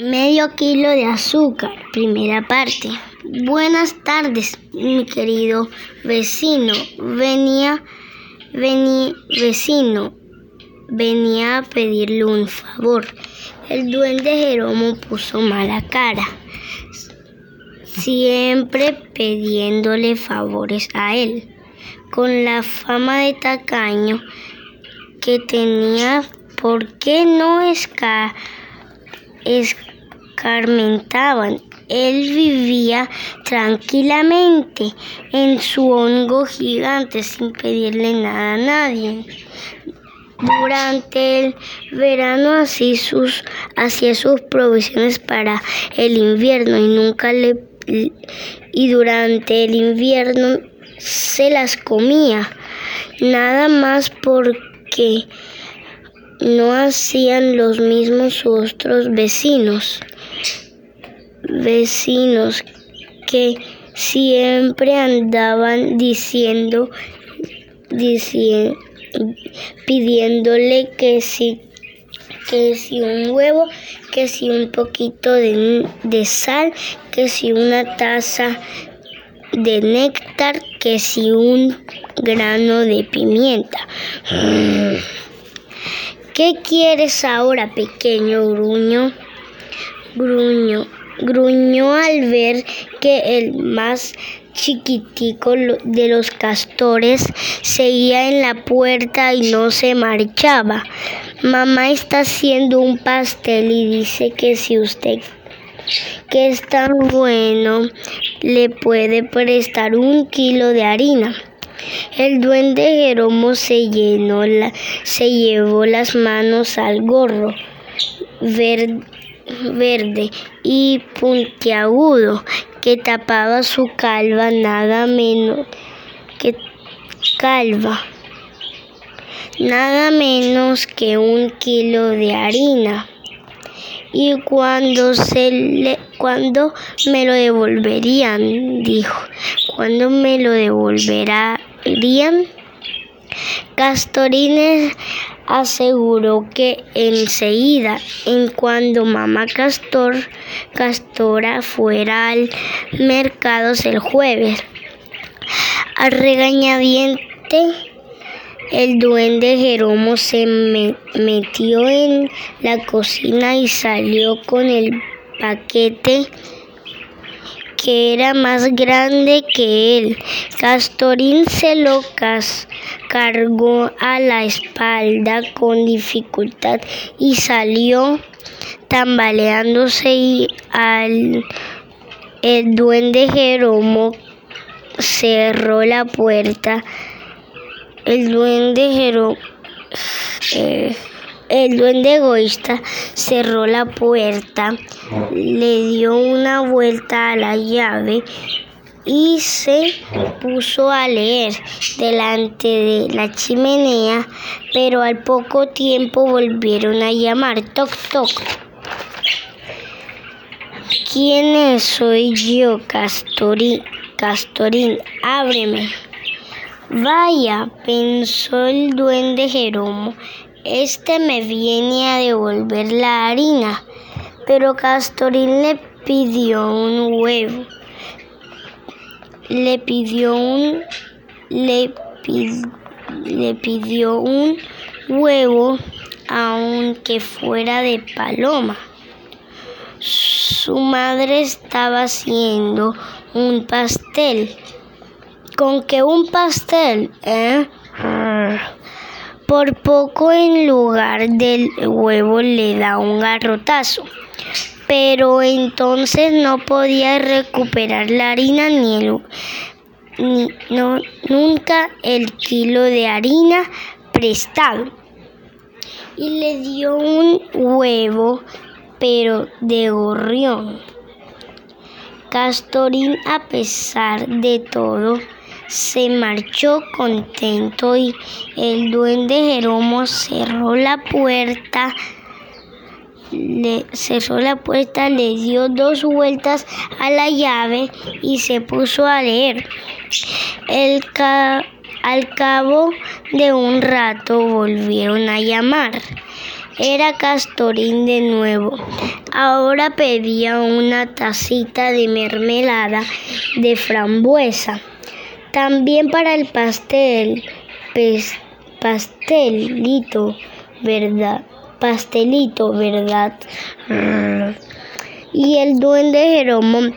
Medio kilo de azúcar, primera parte. Buenas tardes, mi querido vecino. Venía, vení, vecino, venía a pedirle un favor. El duende Jeromo puso mala cara, siempre pidiéndole favores a él. Con la fama de tacaño que tenía, ¿por qué no esca escarmentaban? Él vivía tranquilamente en su hongo gigante sin pedirle nada a nadie. Durante el verano hacía sus, hacía sus provisiones para el invierno y nunca le y durante el invierno se las comía. Nada más porque no hacían los mismos otros vecinos. Vecinos que siempre andaban diciendo, pidiéndole que si que si un huevo, que si un poquito de, de sal, que si una taza de néctar, que si un grano de pimienta. ¿Qué quieres ahora, pequeño gruño? Gruño, gruñó al ver que el más chiquitico de los castores seguía en la puerta y no se marchaba. Mamá está haciendo un pastel y dice que si usted que es tan bueno le puede prestar un kilo de harina. El duende Jeromo se llenó se llevó las manos al gorro verde, y puntiagudo que tapaba su calva nada menos que calva. Nada menos que un kilo de harina. Y cuando se le cuando me lo devolverían dijo cuando me lo devolverían Castorines aseguró que enseguida, en cuando mamá Castor, Castora fuera al mercado el jueves, al regañadiente, el duende Jeromo se metió en la cocina y salió con el paquete que era más grande que él. Castorín se lo cargó a la espalda con dificultad y salió tambaleándose y al el duende Jeromo cerró la puerta. El duende Jeromo eh, el duende egoísta cerró la puerta, le dio una vuelta a la llave y se puso a leer delante de la chimenea, pero al poco tiempo volvieron a llamar toc toc. ¿Quién es? Soy yo, Castorín. Castorín, ábreme. Vaya, pensó el duende Jeromo, este me viene a devolver la harina, pero Castorín le pidió un huevo. Le pidió un le, pidió un huevo aunque fuera de paloma. Su madre estaba haciendo un pastel. ¿Con qué un pastel? ¿Eh? Por poco en lugar del huevo le da un garrotazo, pero entonces no podía recuperar la harina ni, el, ni no, nunca el kilo de harina prestado. Y le dio un huevo, pero de gorrión. Castorín, a pesar de todo, se marchó contento y el duende Jeromo cerró la puerta. Le cerró la puerta, le dio dos vueltas a la llave y se puso a leer. El al cabo de un rato volvieron a llamar. Era Castorín de nuevo. Ahora pedía una tacita de mermelada de frambuesa. También para el pastel, pastelito, ¿verdad? Pastelito, ¿verdad? Y el duende Jeromo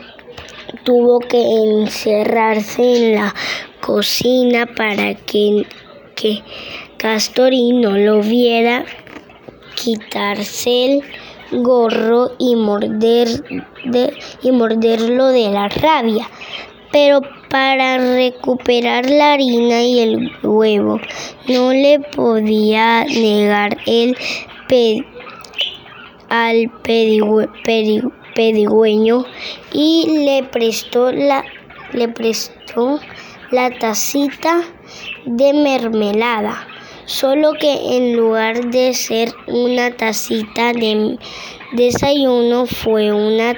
tuvo que encerrarse en la cocina para que, que no lo viera quitarse el gorro y, morder y morderlo de la rabia. Pero para recuperar la harina y el huevo no le podía negar el al pedigüeño y le prestó la, le prestó la tacita de mermelada solo que en lugar de ser una tacita de desayuno fue una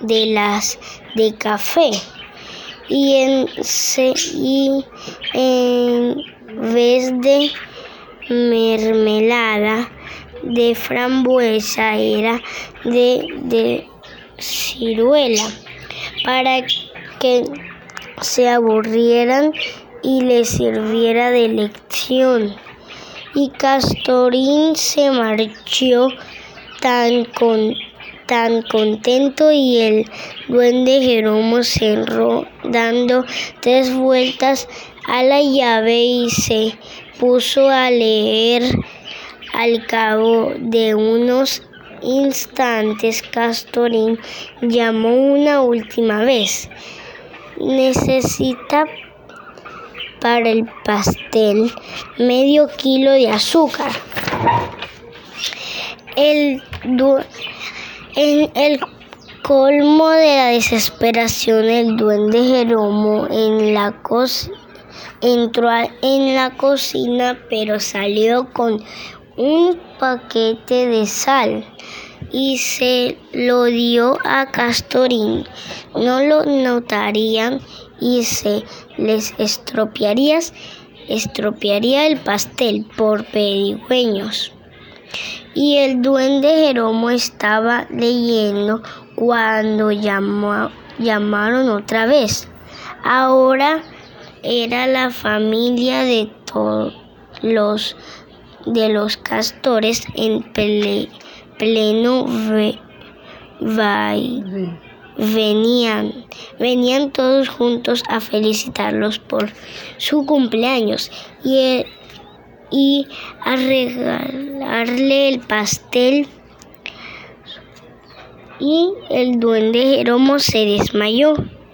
de las de café y en, y en vez de mermelada de frambuesa era de, de ciruela para que se aburrieran y les sirviera de lección. Y Castorín se marchó tan, con, tan contento y el duende Jeromo cerró dando tres vueltas a la llave y se puso a leer. Al cabo de unos instantes, Castorín llamó una última vez. Necesita para el pastel medio kilo de azúcar. El en el colmo de la desesperación, el duende Jeromo en la entró en la cocina, pero salió con un paquete de sal y se lo dio a Castorín. No lo notarían y se les estropearía, estropearía el pastel por pedigüeños. Y el duende Jeromo estaba leyendo cuando llamó, llamaron otra vez. Ahora era la familia de todos los de los castores en pleno baile venían, venían todos juntos a felicitarlos por su cumpleaños y, y a regalarle el pastel y el duende Jeromo se desmayó.